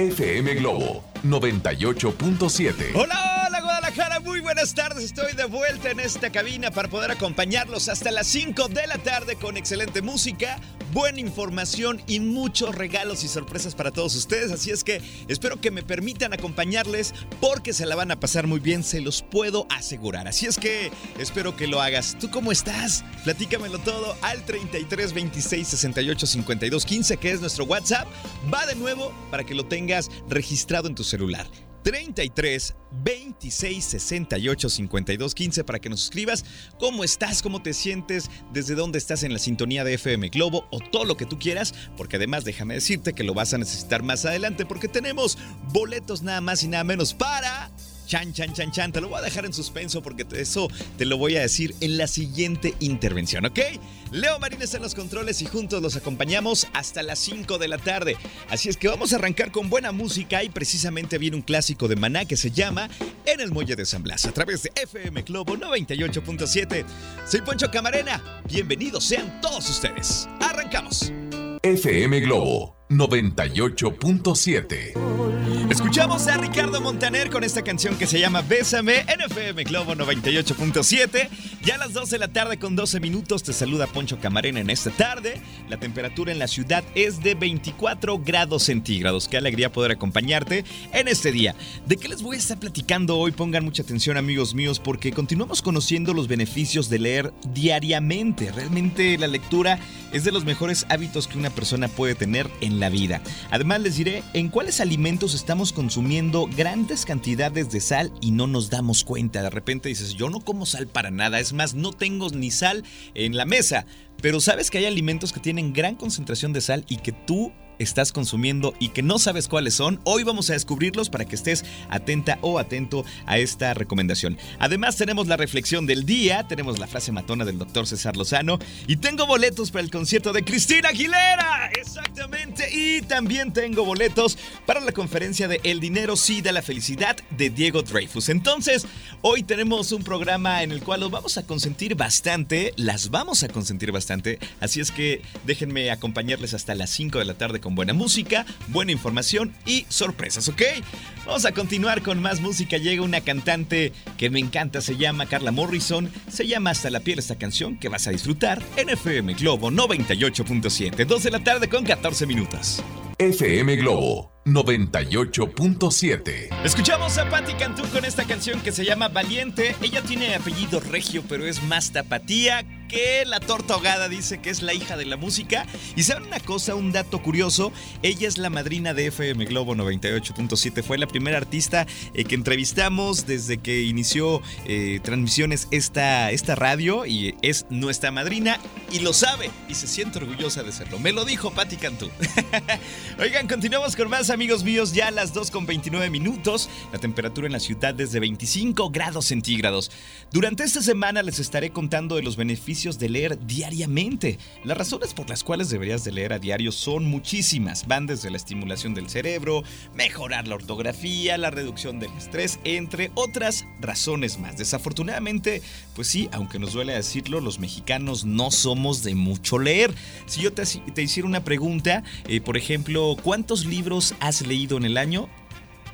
FM Globo 98.7. Hola, Guadalajara, muy buenas tardes. Estoy de vuelta en esta cabina para poder acompañarlos hasta las 5 de la tarde con excelente música, buena información y muchos regalos y sorpresas para todos ustedes. Así es que espero que me permitan acompañarles porque se la van a pasar muy bien, se los puedo asegurar. Así es que espero que lo hagas. ¿Tú cómo estás? Platícamelo todo al 33 26 68 52 15, que es nuestro WhatsApp. Va de nuevo para que lo tengas registrado en tu celular. 33 26 68 52 15 para que nos escribas. Cómo estás, cómo te sientes, desde dónde estás en la sintonía de FM Globo o todo lo que tú quieras, porque además déjame decirte que lo vas a necesitar más adelante porque tenemos boletos nada más y nada menos para Chan, chan, chan, chan. Te lo voy a dejar en suspenso porque eso te lo voy a decir en la siguiente intervención, ¿ok? Leo Marines en los controles y juntos los acompañamos hasta las 5 de la tarde. Así es que vamos a arrancar con buena música y precisamente viene un clásico de Maná que se llama En el Muelle de San Blas a través de FM Globo 98.7. Soy Poncho Camarena. Bienvenidos sean todos ustedes. Arrancamos. FM Globo 98.7. Escuchamos a Ricardo Montaner con esta canción que se llama Bésame en FM Globo 98.7. Ya a las 2 de la tarde con 12 minutos te saluda Poncho Camarena en esta tarde. La temperatura en la ciudad es de 24 grados centígrados. Qué alegría poder acompañarte en este día. ¿De qué les voy a estar platicando hoy? Pongan mucha atención amigos míos porque continuamos conociendo los beneficios de leer diariamente. Realmente la lectura es de los mejores hábitos que una persona puede tener en la vida. Además les diré en cuáles alimentos estamos consumiendo grandes cantidades de sal y no nos damos cuenta. De repente dices, yo no como sal para nada, es más, no tengo ni sal en la mesa. Pero sabes que hay alimentos que tienen gran concentración de sal y que tú estás consumiendo y que no sabes cuáles son, hoy vamos a descubrirlos para que estés atenta o atento a esta recomendación. Además tenemos la reflexión del día, tenemos la frase matona del doctor César Lozano y tengo boletos para el concierto de Cristina Aguilera, exactamente, y también tengo boletos para la conferencia de El dinero sí da la felicidad de Diego Dreyfus. Entonces, hoy tenemos un programa en el cual los vamos a consentir bastante, las vamos a consentir bastante, así es que déjenme acompañarles hasta las 5 de la tarde buena música, buena información y sorpresas, ¿ok? Vamos a continuar con más música. Llega una cantante que me encanta, se llama Carla Morrison. Se llama Hasta la piel esta canción que vas a disfrutar en FM Globo 98.7, 2 de la tarde con 14 minutos. FM Globo 98.7. Escuchamos a Patti Cantú con esta canción que se llama Valiente. Ella tiene apellido regio, pero es más tapatía que la torta ahogada dice que es la hija de la música. Y saben una cosa, un dato curioso, ella es la madrina de FM Globo 98.7. Fue la primera artista eh, que entrevistamos desde que inició eh, transmisiones esta, esta radio y es nuestra madrina y lo sabe y se siente orgullosa de serlo. Me lo dijo Patti Cantú. Oigan, continuamos con más amigos míos, ya a las 2 con 29 minutos. La temperatura en la ciudad es de 25 grados centígrados. Durante esta semana les estaré contando de los beneficios de leer diariamente. Las razones por las cuales deberías de leer a diario son muchísimas. Van desde la estimulación del cerebro, mejorar la ortografía, la reducción del estrés, entre otras razones más. Desafortunadamente, pues sí, aunque nos duele decirlo, los mexicanos no somos de mucho leer. Si yo te, hiciera una pregunta, eh, por ejemplo, ¿cuántos libros has leído en el año?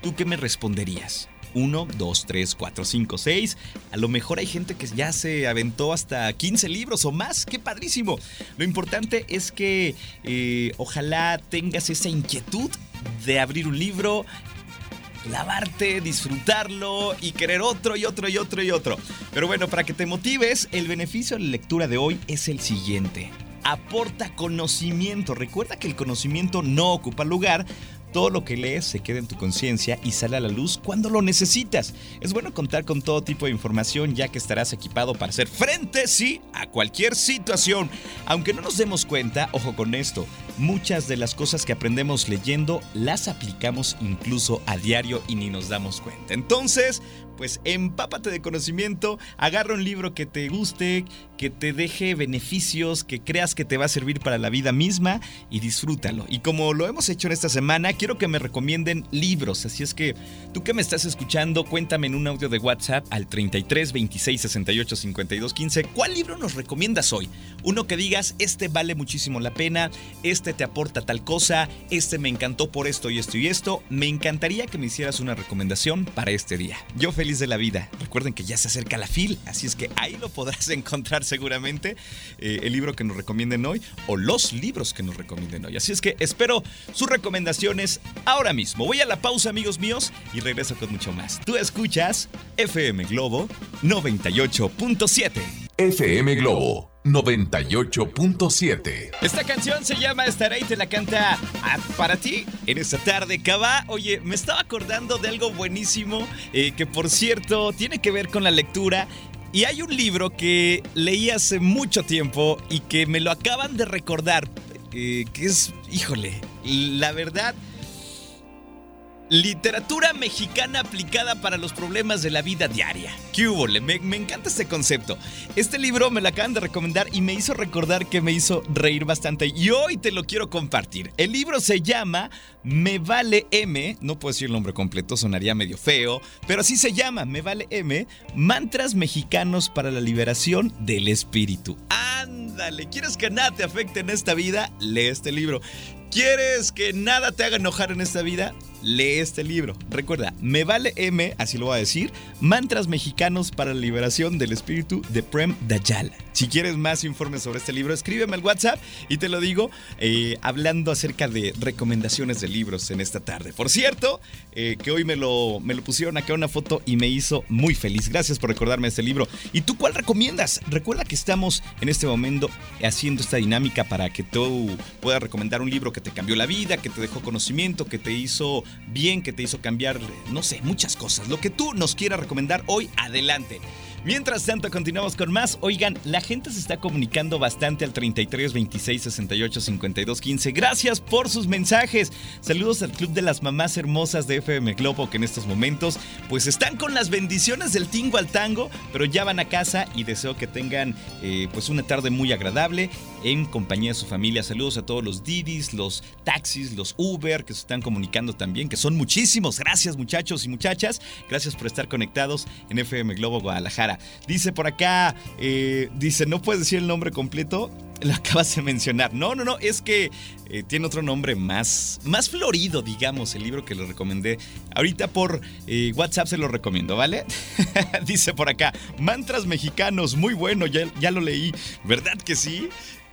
¿Tú qué me responderías? 1, 2, 3, 4, 5, 6. A lo mejor hay gente que ya se aventó hasta 15 libros o más. ¡Qué padrísimo! Lo importante es que eh, ojalá tengas esa inquietud de abrir un libro, clavarte, disfrutarlo y querer otro y otro y otro y otro. Pero bueno, para que te motives, el beneficio de la lectura de hoy es el siguiente. Aporta conocimiento. Recuerda que el conocimiento no ocupa lugar, todo lo que lees se queda en tu conciencia y sale a la luz cuando lo necesitas. Es bueno contar con todo tipo de información ya que estarás equipado para hacer frente, sí, a cualquier situación. Aunque no nos demos cuenta, ojo con esto, muchas de las cosas que aprendemos leyendo las aplicamos incluso a diario y ni nos damos cuenta. Entonces, pues empápate de conocimiento, agarra un libro que te guste, que te deje beneficios, que creas que te va a servir para la vida misma y disfrútalo. Y como lo hemos hecho en esta semana, quiero que me recomienden libros, así es que tú que me estás escuchando, cuéntame en un audio de WhatsApp al 33 26 68 52 15, ¿cuál libro nos recomiendas hoy? Uno que digas, este vale muchísimo la pena, este te aporta tal cosa, este me encantó por esto y esto y esto, me encantaría que me hicieras una recomendación para este día. Yo feliz de la vida. Recuerden que ya se acerca la FIL, así es que ahí lo podrás encontrar seguramente, eh, el libro que nos recomienden hoy o los libros que nos recomienden hoy. Así es que espero sus recomendaciones ahora mismo. Voy a la pausa, amigos míos, y regreso con mucho más. Tú escuchas FM Globo 98.7. FM Globo 98.7. Esta canción se llama Estaré y te la canta para ti en esta tarde. Cava, oye, me estaba acordando de algo buenísimo eh, que por cierto tiene que ver con la lectura. Y hay un libro que leí hace mucho tiempo y que me lo acaban de recordar, eh, que es, híjole, la verdad Literatura mexicana aplicada para los problemas de la vida diaria. ¡Qué hubo! Me, me, encanta este concepto. Este libro me lo acaban de recomendar y me hizo recordar que me hizo reír bastante. Y hoy te lo quiero compartir. El libro se llama Me Vale M. No puedo decir el nombre completo, sonaría medio feo. Pero así se llama, Me Vale M. Mantras mexicanos para la liberación del espíritu. Ándale, ¿quieres que nada te afecte en esta vida? Lee este libro. ¿Quieres que nada te haga enojar en esta vida? Lee este libro. Recuerda, me vale M, así lo voy a decir, Mantras Mexicanos para la Liberación del Espíritu de Prem Dayal. Si quieres más informes sobre este libro, escríbeme al WhatsApp y te lo digo eh, hablando acerca de recomendaciones de libros en esta tarde. Por cierto, eh, que hoy me lo, me lo pusieron acá una foto y me hizo muy feliz. Gracias por recordarme este libro. ¿Y tú cuál recomiendas? Recuerda que estamos en este momento haciendo esta dinámica para que tú puedas recomendar un libro que te cambió la vida, que te dejó conocimiento, que te hizo bien, que te hizo cambiar, no sé, muchas cosas. Lo que tú nos quieras recomendar hoy, adelante. Mientras tanto, continuamos con más. Oigan, la gente se está comunicando bastante al 33 26 68 52 15. Gracias por sus mensajes. Saludos al Club de las Mamás Hermosas de FM Globo que en estos momentos pues están con las bendiciones del tingo al tango, pero ya van a casa y deseo que tengan eh, pues una tarde muy agradable en compañía de su familia. Saludos a todos los Didis, los taxis, los Uber que se están comunicando también, que son muchísimos. Gracias muchachos y muchachas. Gracias por estar conectados en FM Globo Guadalajara. Dice por acá, eh, dice, no puedes decir el nombre completo. Lo acabas de mencionar. No, no, no, es que eh, tiene otro nombre más, más florido, digamos, el libro que le recomendé. Ahorita por eh, WhatsApp se lo recomiendo, ¿vale? dice por acá, mantras mexicanos, muy bueno, ya, ya lo leí. ¿Verdad que sí?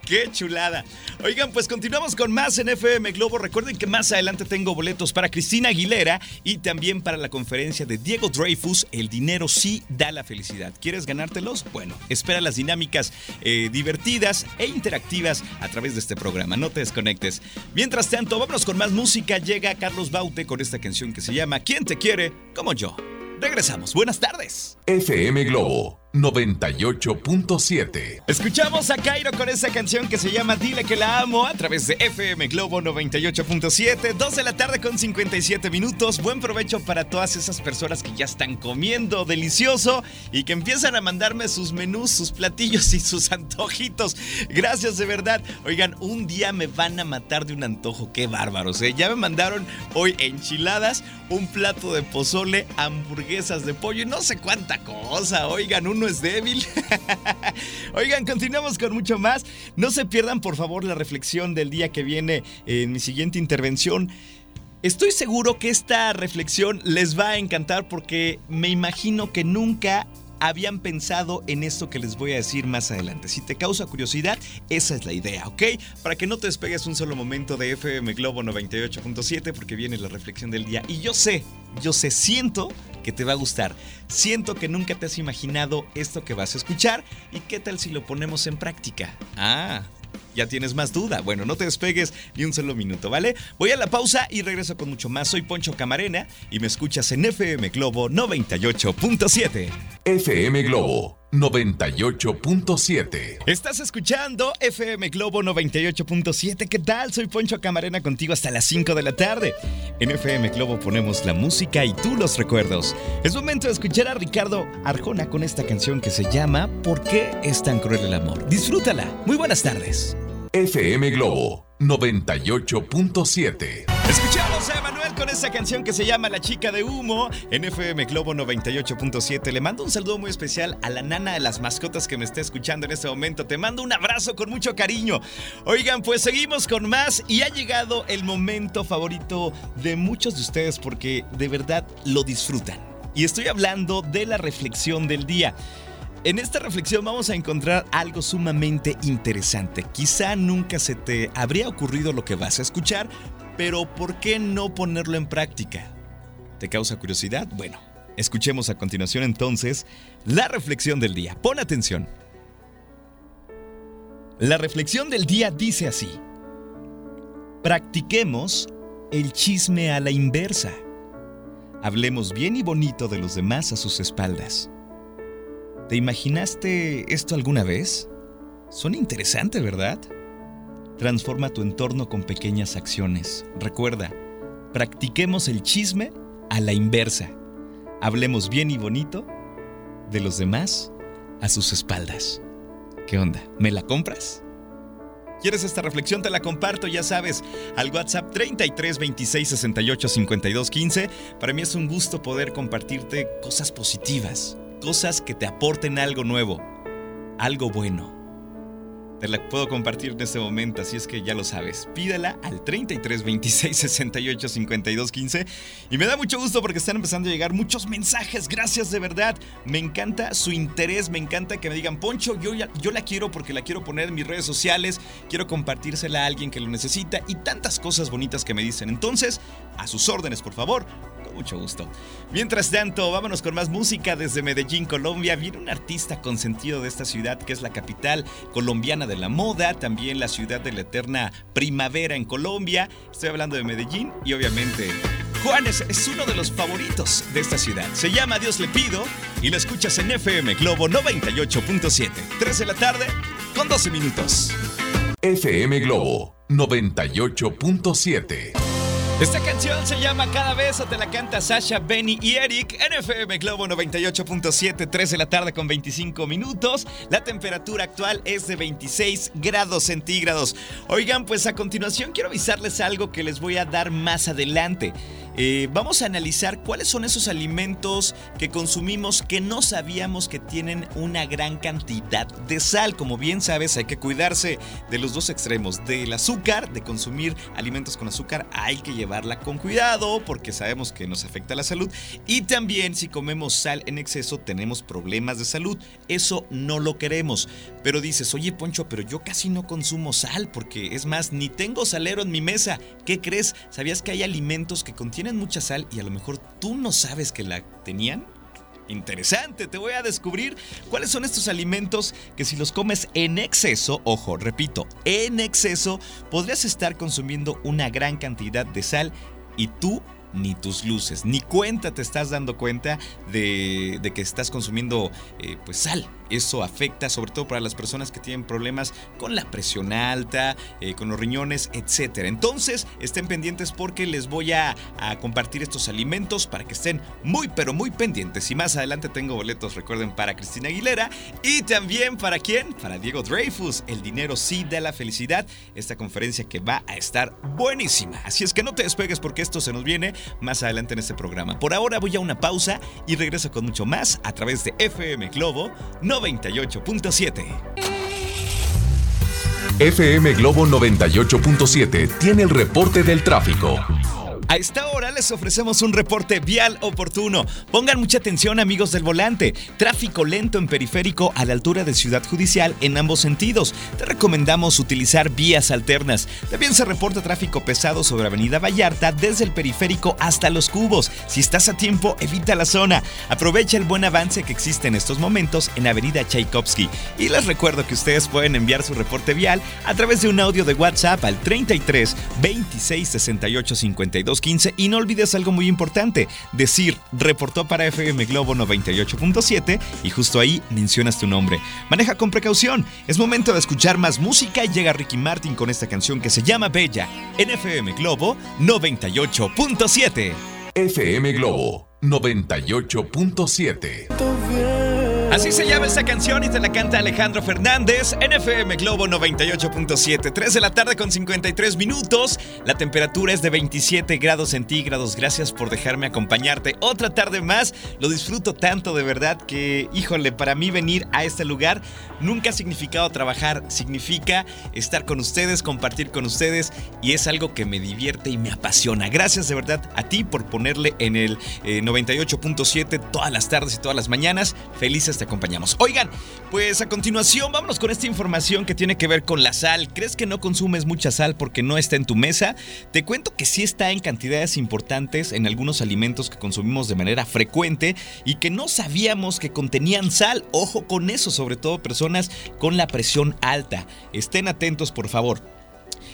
¡Qué chulada! Oigan, pues continuamos con más en FM Globo. Recuerden que más adelante tengo boletos para Cristina Aguilera y también para la conferencia de Diego Dreyfus, El dinero sí da la felicidad. ¿Quieres ganártelos? Bueno, espera las dinámicas eh, divertidas e interactivas a través de este programa. No te desconectes. Mientras tanto, vámonos con más música. Llega Carlos Baute con esta canción que se llama ¿Quién te quiere? Como yo. Regresamos. Buenas tardes. FM Globo 98.7. Escuchamos a Cairo con esa canción que se llama Dile que la amo a través de FM Globo 98.7, 2 de la tarde con 57 minutos. Buen provecho para todas esas personas que ya están comiendo delicioso y que empiezan a mandarme sus menús, sus platillos y sus antojitos. Gracias de verdad. Oigan, un día me van a matar de un antojo. Qué bárbaros, ¿eh? Ya me mandaron hoy enchiladas, un plato de pozole, hamburguesas de pollo y no sé cuánta cosa. Oigan, un es débil. Oigan, continuamos con mucho más. No se pierdan, por favor, la reflexión del día que viene en mi siguiente intervención. Estoy seguro que esta reflexión les va a encantar porque me imagino que nunca habían pensado en esto que les voy a decir más adelante. Si te causa curiosidad, esa es la idea, ¿ok? Para que no te despegues un solo momento de FM Globo 98.7 porque viene la reflexión del día. Y yo sé, yo sé, siento que te va a gustar. Siento que nunca te has imaginado esto que vas a escuchar y qué tal si lo ponemos en práctica. Ah, ya tienes más duda. Bueno, no te despegues ni un solo minuto, ¿vale? Voy a la pausa y regreso con mucho más. Soy Poncho Camarena y me escuchas en FM Globo 98.7. FM Globo 98.7. Estás escuchando FM Globo 98.7. ¿Qué tal? Soy Poncho Camarena contigo hasta las 5 de la tarde. En FM Globo ponemos la música y tú los recuerdos. Es momento de escuchar a Ricardo Arjona con esta canción que se llama ¿Por qué es tan cruel el amor? Disfrútala. Muy buenas tardes. FM Globo 98.7. Escuchamos a Emanuel con esta canción que se llama La chica de humo en FM Globo 98.7. Le mando un saludo muy especial a la nana de las mascotas que me está escuchando en este momento. Te mando un abrazo con mucho cariño. Oigan, pues seguimos con más y ha llegado el momento favorito de muchos de ustedes porque de verdad lo disfrutan. Y estoy hablando de la reflexión del día. En esta reflexión vamos a encontrar algo sumamente interesante. Quizá nunca se te habría ocurrido lo que vas a escuchar, pero ¿por qué no ponerlo en práctica? ¿Te causa curiosidad? Bueno, escuchemos a continuación entonces la reflexión del día. Pon atención. La reflexión del día dice así. Practiquemos el chisme a la inversa. Hablemos bien y bonito de los demás a sus espaldas. ¿Te imaginaste esto alguna vez? Son interesante, ¿verdad? Transforma tu entorno con pequeñas acciones. Recuerda, practiquemos el chisme a la inversa. Hablemos bien y bonito de los demás a sus espaldas. ¿Qué onda? ¿Me la compras? ¿Quieres esta reflexión? Te la comparto, ya sabes, al WhatsApp 33 26 68 52 15. Para mí es un gusto poder compartirte cosas positivas, cosas que te aporten algo nuevo, algo bueno. Te la puedo compartir en este momento, así es que ya lo sabes. Pídela al 33 26 68 52 15. Y me da mucho gusto porque están empezando a llegar muchos mensajes. Gracias de verdad. Me encanta su interés, me encanta que me digan, Poncho, yo, yo la quiero porque la quiero poner en mis redes sociales, quiero compartírsela a alguien que lo necesita y tantas cosas bonitas que me dicen. Entonces, a sus órdenes, por favor mucho gusto. Mientras tanto, vámonos con más música desde Medellín, Colombia. Viene un artista consentido de esta ciudad que es la capital colombiana de la moda, también la ciudad de la eterna primavera en Colombia. Estoy hablando de Medellín y obviamente Juanes es uno de los favoritos de esta ciudad. Se llama Dios le pido y lo escuchas en FM Globo 98.7. 3 de la tarde con 12 minutos. FM Globo 98.7. Esta canción se llama Cada beso te la canta Sasha, Benny y Eric en FM Globo 98.7, 3 de la tarde con 25 minutos. La temperatura actual es de 26 grados centígrados. Oigan, pues a continuación quiero avisarles algo que les voy a dar más adelante. Eh, vamos a analizar cuáles son esos alimentos que consumimos que no sabíamos que tienen una gran cantidad de sal. Como bien sabes, hay que cuidarse de los dos extremos, del azúcar, de consumir alimentos con azúcar, hay que llevarla con cuidado porque sabemos que nos afecta la salud. Y también si comemos sal en exceso tenemos problemas de salud. Eso no lo queremos. Pero dices, oye Poncho, pero yo casi no consumo sal porque es más, ni tengo salero en mi mesa. ¿Qué crees? ¿Sabías que hay alimentos que contienen mucha sal y a lo mejor tú no sabes que la tenían? Interesante, te voy a descubrir cuáles son estos alimentos que si los comes en exceso, ojo, repito, en exceso, podrías estar consumiendo una gran cantidad de sal y tú ni tus luces, ni cuenta te estás dando cuenta de, que estás consumiendo eh, pues sal eso afecta sobre todo para las personas que tienen problemas con la presión alta, eh, con los riñones, etc. Entonces, estén pendientes porque les voy a, compartir estos alimentos para que estén muy, pero muy pendientes. Y más adelante tengo boletos, recuerden, para Cristina Aguilera y también para quién? Para Diego Dreyfus. El dinero sí da la felicidad. Esta conferencia que va a estar buenísima. Así es que no te despegues porque esto se nos viene más adelante en este programa. Por ahora voy a una pausa y regreso con mucho más a través de FM Globo 98.7. FM Globo 98.7 tiene el reporte del tráfico. A esta hora les ofrecemos un reporte vial oportuno. Pongan mucha atención amigos del volante. Tráfico lento en periférico a la altura de Ciudad Judicial en ambos sentidos. Te recomendamos utilizar vías alternas. También se reporta tráfico pesado sobre Avenida Vallarta desde el periférico hasta Los Cubos. Si estás a tiempo, evita la zona. Aprovecha el buen avance que existe en estos momentos en Avenida Tchaikovsky. Y les recuerdo que ustedes pueden enviar su reporte vial a través de un audio de WhatsApp al 33 26 68 52 15 y no olvides algo muy importante, decir reportó para FM Globo 98.7 y justo ahí mencionas tu nombre. Maneja con precaución, es momento de escuchar más música y llega Ricky Martin con esta canción que se llama Bella en FM Globo 98.7. FM Globo 98.7. Así se llama esta canción y te la canta Alejandro Fernández en FM Globo 98.7. 3 de la tarde con 53 minutos. La temperatura es de 27 grados centígrados. Gracias por dejarme acompañarte otra tarde más. Lo disfruto tanto de verdad que, híjole, para mí venir a este lugar nunca ha significado trabajar. Significa estar con ustedes, compartir con ustedes y es algo que me divierte y me apasiona. Gracias de verdad a ti por ponerle en el 98.7 eh, todas las tardes y todas las mañanas. Felices acompañamos. Oigan, pues a continuación vámonos con esta información que tiene que ver con la sal. ¿Crees que no consumes mucha sal porque no está en tu mesa? Te cuento que sí está en cantidades importantes en algunos alimentos que consumimos de manera frecuente y que no sabíamos que contenían sal. Ojo con eso, sobre todo personas con la presión alta. Estén atentos, por favor.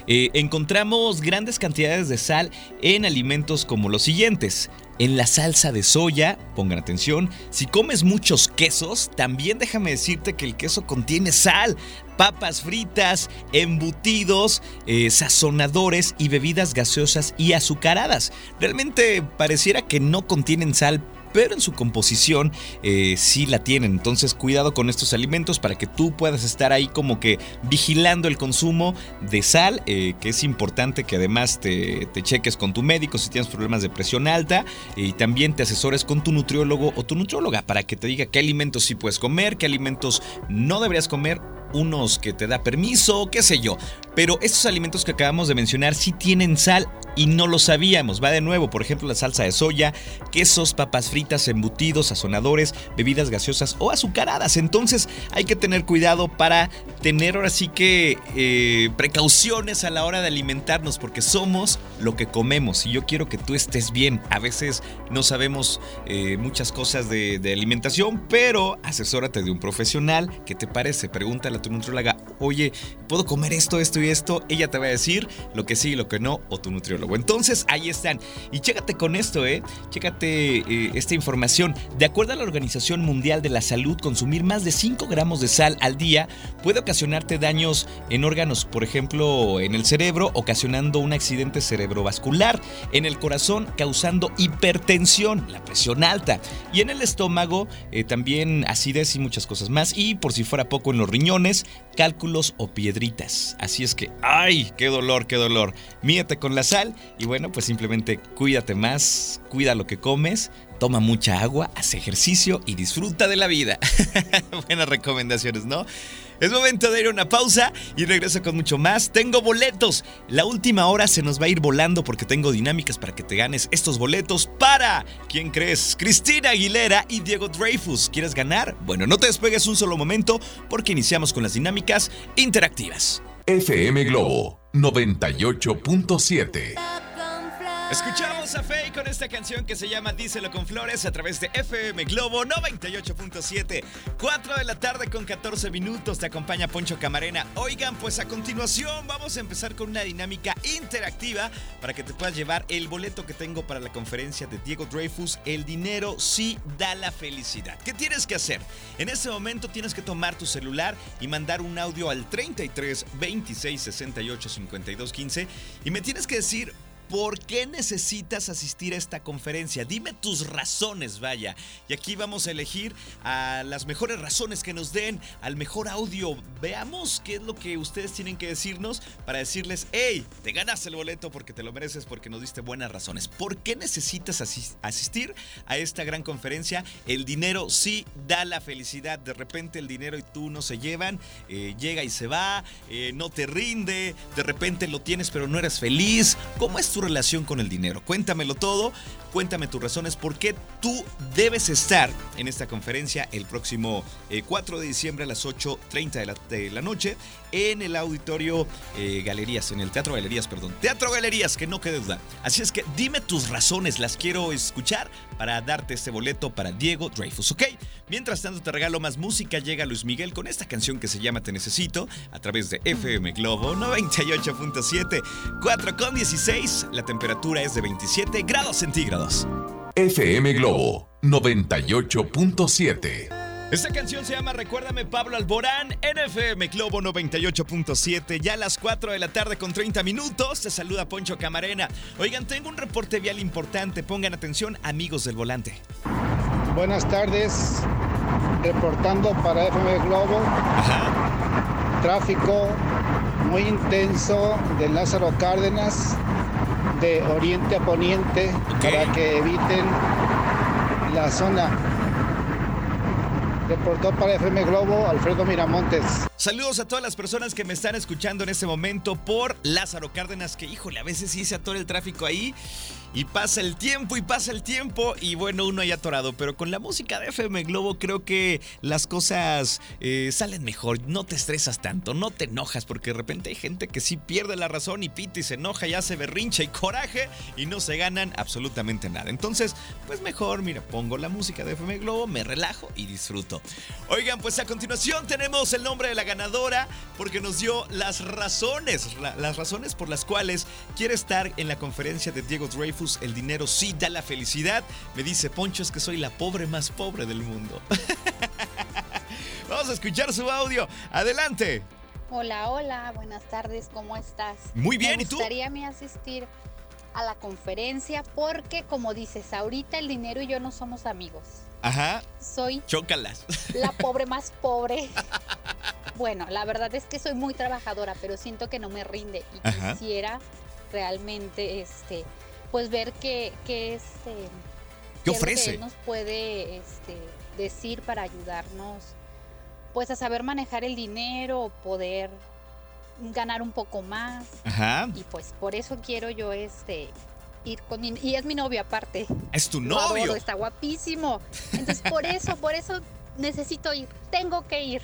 Eh, encontramos grandes cantidades de sal en alimentos como los siguientes. En la salsa de soya, pongan atención, si comes muchos quesos, también déjame decirte que el queso contiene sal papas fritas, embutidos, eh, sazonadores y bebidas gaseosas y azucaradas. Realmente pareciera que no contienen sal, pero en su composición eh, sí la tienen. Entonces cuidado con estos alimentos para que tú puedas estar ahí como que vigilando el consumo de sal, eh, que es importante que además te, te, cheques con tu médico si tienes problemas de presión alta y también te asesores con tu nutriólogo o tu nutrióloga para que te diga qué alimentos sí puedes comer, qué alimentos no deberías comer unos que te da permiso, qué sé yo. Pero estos alimentos que acabamos de mencionar sí tienen sal y no lo sabíamos. Va de nuevo, por ejemplo, la salsa de soya, quesos, papas fritas, embutidos, sazonadores, bebidas gaseosas o azucaradas. Entonces hay que tener cuidado para tener ahora sí que eh, precauciones a la hora de alimentarnos porque somos lo que comemos y yo quiero que tú estés bien. A veces no sabemos eh, muchas cosas de, de alimentación, pero asesórate de un profesional. ¿Qué te parece? Pregúntale a tu nutrióloga, oye, ¿puedo comer esto, esto y esto? Ella te va a decir lo que sí y lo que no, o tu nutriólogo. Entonces, ahí están. Y chécate con esto, ¿eh? Chécate eh, esta información. De acuerdo a la Organización Mundial de la Salud, consumir más de 5 gramos de sal al día puede ocasionarte daños en órganos, por ejemplo, en el cerebro, ocasionando un accidente cerebrovascular, en el corazón, causando hipertensión, la presión alta, y en el estómago, eh, también acidez y muchas cosas más. Y por si fuera poco, en los riñones, cálculos o piedritas. Así es que, ¡ay! ¡Qué dolor, qué dolor! Míate con la sal y bueno, pues simplemente cuídate más, cuida lo que comes, toma mucha agua, haz ejercicio y disfruta de la vida. Buenas recomendaciones, ¿no? Es momento de ir a una pausa y regreso con mucho más. Tengo boletos. La última hora se nos va a ir volando porque tengo dinámicas para que te ganes estos boletos para, ¿quién crees? Cristina Aguilera y Diego Dreyfus. ¿Quieres ganar? Bueno, no te despegues un solo momento porque iniciamos con las dinámicas interactivas. FM Globo 98.7 Escuchamos a Faye con esta canción que se llama Díselo con Flores a través de FM Globo 98.7. 4 de la tarde con 14 minutos te acompaña Poncho Camarena. Oigan, pues a continuación vamos a empezar con una dinámica interactiva para que te puedas llevar el boleto que tengo para la conferencia de Diego Dreyfus. El dinero sí da la felicidad. ¿Qué tienes que hacer? En este momento tienes que tomar tu celular y mandar un audio al 33 26 68 52 15 y me tienes que decir ¿Por qué necesitas asistir a esta conferencia? Dime tus razones, vaya. Y aquí vamos a elegir a las mejores razones que nos den al mejor audio. Veamos qué es lo que ustedes tienen que decirnos para decirles, hey, te ganas el boleto porque te lo mereces, porque nos diste buenas razones. ¿Por qué necesitas asistir a esta gran conferencia? El dinero sí da la felicidad. De repente el dinero y tú no se llevan, eh, llega y se va, eh, no te rinde, de repente lo tienes pero no eres feliz. ¿Cómo es tu tu relación con el dinero? Cuéntamelo todo, cuéntame tus razones por qué tú debes estar en esta conferencia el próximo 4 eh, de diciembre a las 8.30 de la, de la noche en el auditorio eh, Galerías, en el Teatro Galerías, perdón. Teatro Galerías, que no quede duda. Así es que dime tus razones, las quiero escuchar para darte este boleto para Diego Dreyfus, ¿ok? Mientras tanto te regalo más música, llega Luis Miguel con esta canción que se llama Te Necesito a través de FM Globo 98.7, 4 con 16, la temperatura es de 27 grados centígrados. FM Globo 98.7 esta canción se llama Recuérdame Pablo Alborán, NFM Globo 98.7, ya a las 4 de la tarde con 30 minutos. Te saluda Poncho Camarena. Oigan, tengo un reporte vial importante, pongan atención amigos del volante. Buenas tardes, reportando para FM Globo. Tráfico muy intenso de Lázaro Cárdenas, de oriente a poniente, para que eviten la zona Reportó para FM Globo Alfredo Miramontes. Saludos a todas las personas que me están escuchando en este momento por Lázaro Cárdenas, que híjole, a veces sí se atora el tráfico ahí y pasa el tiempo y pasa el tiempo y bueno, uno hay atorado, pero con la música de FM Globo creo que las cosas eh, salen mejor, no te estresas tanto, no te enojas porque de repente hay gente que sí pierde la razón y pita y se enoja y hace berrincha y coraje y no se ganan absolutamente nada. Entonces, pues mejor, mira, pongo la música de FM Globo, me relajo y disfruto. Oigan, pues a continuación tenemos el nombre de la ganadora porque nos dio las razones, las razones por las cuales quiere estar en la conferencia de Diego Dreyfus. El dinero sí da la felicidad. Me dice Poncho es que soy la pobre más pobre del mundo. Vamos a escuchar su audio. Adelante. Hola, hola, buenas tardes, ¿cómo estás? Muy bien, ¿y tú? Me gustaría mí asistir a la conferencia porque, como dices, ahorita el dinero y yo no somos amigos. Ajá. Soy. Chócalas. La pobre más pobre. Bueno, la verdad es que soy muy trabajadora, pero siento que no me rinde y quisiera realmente, este, pues ver qué, qué este, ¿Qué ofrece? que nos puede este, decir para ayudarnos, pues a saber manejar el dinero, poder ganar un poco más. Ajá. Y pues por eso quiero yo este ir con mi y es mi novio aparte. Es tu novio. está guapísimo. Entonces por eso, por eso necesito ir. Tengo que ir.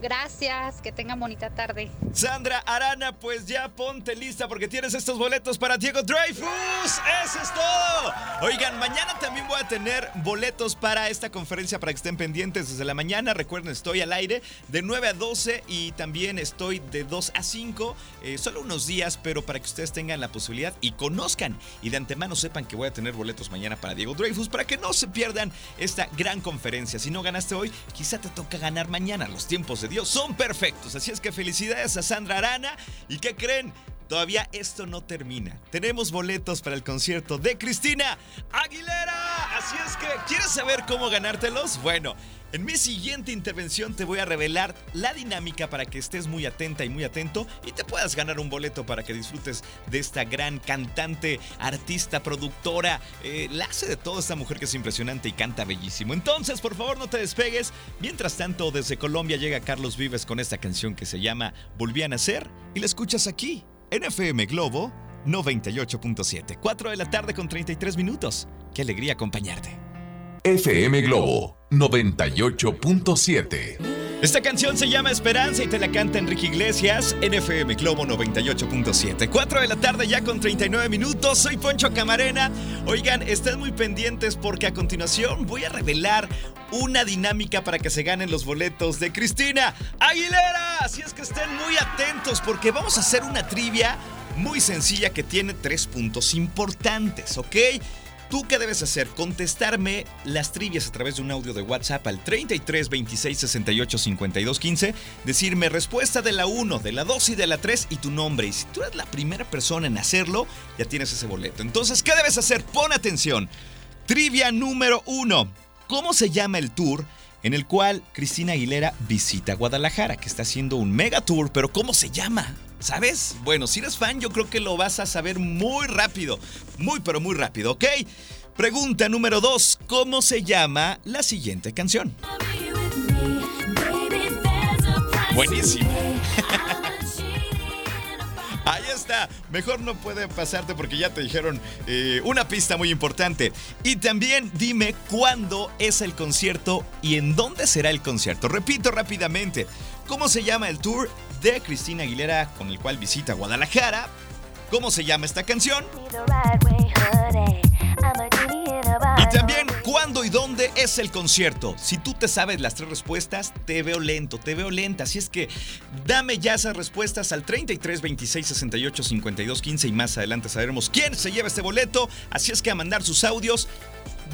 Gracias, que tengan bonita tarde. Sandra Arana, pues ya ponte lista porque tienes estos boletos para Diego Dreyfus. Eso es todo. Oigan, mañana también voy a tener boletos para esta conferencia para que estén pendientes desde la mañana. Recuerden, estoy al aire de 9 a 12 y también estoy de 2 a 5. Eh, solo unos días, pero para que ustedes tengan la posibilidad y conozcan y de antemano sepan que voy a tener boletos mañana para Diego Dreyfus para que no se pierdan esta gran conferencia. Si no ganaste hoy, quizá te toca ganar mañana. Los tiempos Dios son perfectos. Así es que felicidades a Sandra Arana. ¿Y qué creen? Todavía esto no termina. Tenemos boletos para el concierto de Cristina Aguilera. Así es que, ¿quieres saber cómo ganártelos? Bueno, en mi siguiente intervención te voy a revelar la dinámica para que estés muy atenta y muy atento y te puedas ganar un boleto para que disfrutes de esta gran cantante, artista, productora. Eh, la hace de todo esta mujer que es impresionante y canta bellísimo. Entonces, por favor, no te despegues. Mientras tanto, desde Colombia llega Carlos Vives con esta canción que se llama Volví a nacer y la escuchas aquí, en FM Globo 98.7. 4 de la tarde con 33 minutos. Qué alegría acompañarte. FM Globo 98.7. Esta canción se llama Esperanza y te la canta Enrique Iglesias en FM Globo 98.7. 4 de la tarde ya con 39 minutos. Soy Poncho Camarena. Oigan, estén muy pendientes porque a continuación voy a revelar una dinámica para que se ganen los boletos de Cristina Aguilera. Así es que estén muy atentos porque vamos a hacer una trivia muy sencilla que tiene tres puntos importantes, ¿ok? ¿Tú qué debes hacer? Contestarme las trivias a través de un audio de WhatsApp al 33 26 68 52 15. Decirme respuesta de la 1, de la 2 y de la 3 y tu nombre. Y si tú eres la primera persona en hacerlo, ya tienes ese boleto. Entonces, ¿qué debes hacer? Pon atención. Trivia número 1. ¿Cómo se llama el tour? En el cual Cristina Aguilera visita Guadalajara, que está haciendo un mega tour, pero ¿cómo se llama? ¿Sabes? Bueno, si eres fan, yo creo que lo vas a saber muy rápido. Muy, pero muy rápido, ¿ok? Pregunta número 2. ¿Cómo se llama la siguiente canción? Buenísima. Mejor no puede pasarte porque ya te dijeron eh, una pista muy importante. Y también dime cuándo es el concierto y en dónde será el concierto. Repito rápidamente. ¿Cómo se llama el tour de Cristina Aguilera con el cual visita Guadalajara? ¿Cómo se llama esta canción? Y también, ¿cuándo y dónde es el concierto? Si tú te sabes las tres respuestas, te veo lento, te veo lenta. Así es que dame ya esas respuestas al 33 26 68 52 15 y más adelante sabremos quién se lleva este boleto. Así es que a mandar sus audios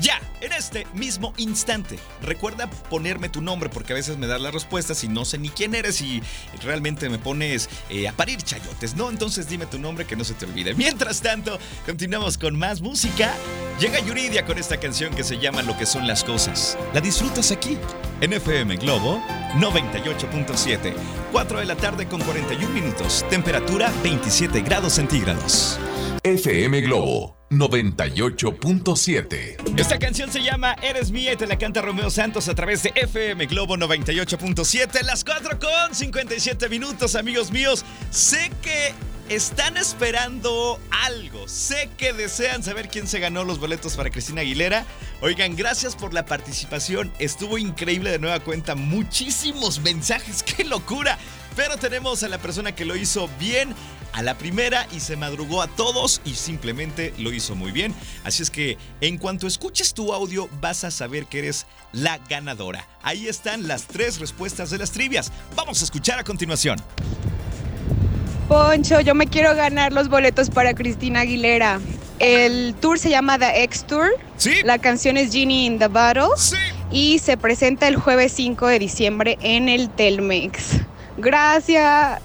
ya, en este mismo instante. Recuerda ponerme tu nombre porque a veces me das las respuestas y no sé ni quién eres y realmente me pones eh, a parir chayotes, ¿no? Entonces dime tu nombre que no se te olvide. Mientras tanto, continuamos con más música. Llega Yuridia con esta canción que se llama Lo que son las cosas. La disfrutas aquí, en FM Globo 98.7. 4 de la tarde con 41 minutos. Temperatura 27 grados centígrados. FM Globo 98.7. Esta canción se llama Eres mía y te la canta Romeo Santos a través de FM Globo 98.7. Las 4 con 57 minutos, amigos míos. Sé que están esperando algo. Sé que desean saber quién se ganó los boletos para Cristina Aguilera. Oigan, gracias por la participación. Estuvo increíble de nueva cuenta. Muchísimos mensajes. ¡Qué locura! Pero tenemos a la persona que lo hizo bien a la primera y se madrugó a todos y simplemente lo hizo muy bien. Así es que en cuanto escuches tu audio vas a saber que eres la ganadora. Ahí están las tres respuestas de las trivias. Vamos a escuchar a continuación. Poncho, yo me quiero ganar los boletos para Cristina Aguilera. El tour se llama The X Tour. Sí. La canción es Genie in the Bottle. Sí. Y se presenta el jueves 5 de diciembre en el Telmex. Gracias.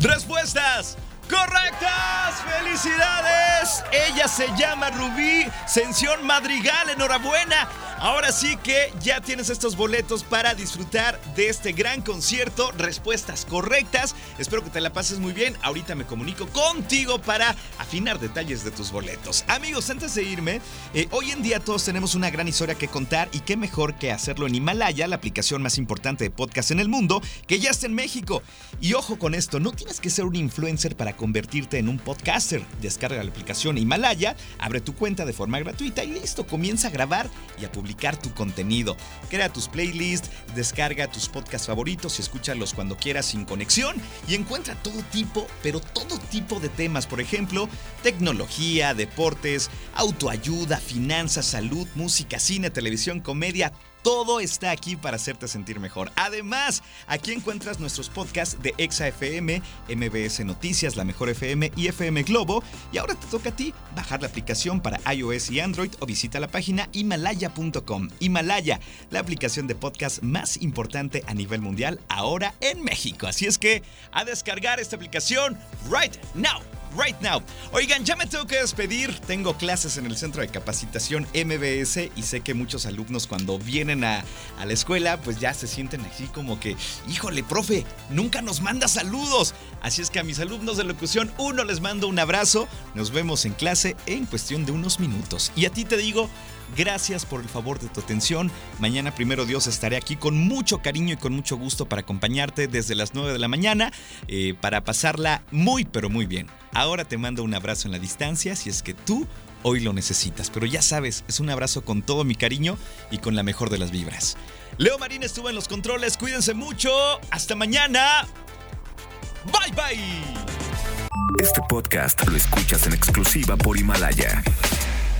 Respuestas. ¡Correctas! ¡Felicidades! Ella se llama Rubí Sención Madrigal. ¡Enhorabuena! Ahora sí que ya tienes estos boletos para disfrutar de este gran concierto. Respuestas correctas. Espero que te la pases muy bien. Ahorita me comunico contigo para afinar detalles de tus boletos. Amigos, antes de irme, eh, hoy en día todos tenemos una gran historia que contar y qué mejor que hacerlo en Himalaya, la aplicación más importante de podcast en el mundo, que ya está en México. Y ojo con esto, no tienes que ser un influencer para convertirte en un podcaster. Descarga la aplicación Himalaya, abre tu cuenta de forma gratuita y listo, comienza a grabar y a publicar tu contenido. Crea tus playlists, descarga tus podcasts favoritos y escúchalos cuando quieras sin conexión y encuentra todo tipo, pero todo tipo de temas, por ejemplo, tecnología, deportes, autoayuda, finanzas, salud, música, cine, televisión, comedia, todo está aquí para hacerte sentir mejor. Además, aquí encuentras nuestros podcasts de Exa FM, MBS Noticias, La Mejor FM y FM Globo. Y ahora te toca a ti bajar la aplicación para iOS y Android o visita la página himalaya.com. Himalaya, la aplicación de podcast más importante a nivel mundial ahora en México. Así es que a descargar esta aplicación right now right now. Oigan, ya me tengo que despedir. Tengo clases en el centro de capacitación MBS y sé que muchos alumnos cuando vienen a, a, la escuela pues ya se sienten así como que, híjole, profe, nunca nos manda saludos. Así es que a mis alumnos de locución, uno les mando un abrazo. Nos vemos en clase en cuestión de unos minutos. Y a ti te digo... Gracias por el favor de tu atención. Mañana, primero Dios, estaré aquí con mucho cariño y con mucho gusto para acompañarte desde las 9 de la mañana eh, para pasarla muy, pero muy bien. Ahora te mando un abrazo en la distancia si es que tú hoy lo necesitas. Pero ya sabes, es un abrazo con todo mi cariño y con la mejor de las vibras. Leo Marín estuvo en los controles. Cuídense mucho. Hasta mañana. Bye bye. Este podcast lo escuchas en exclusiva por Himalaya.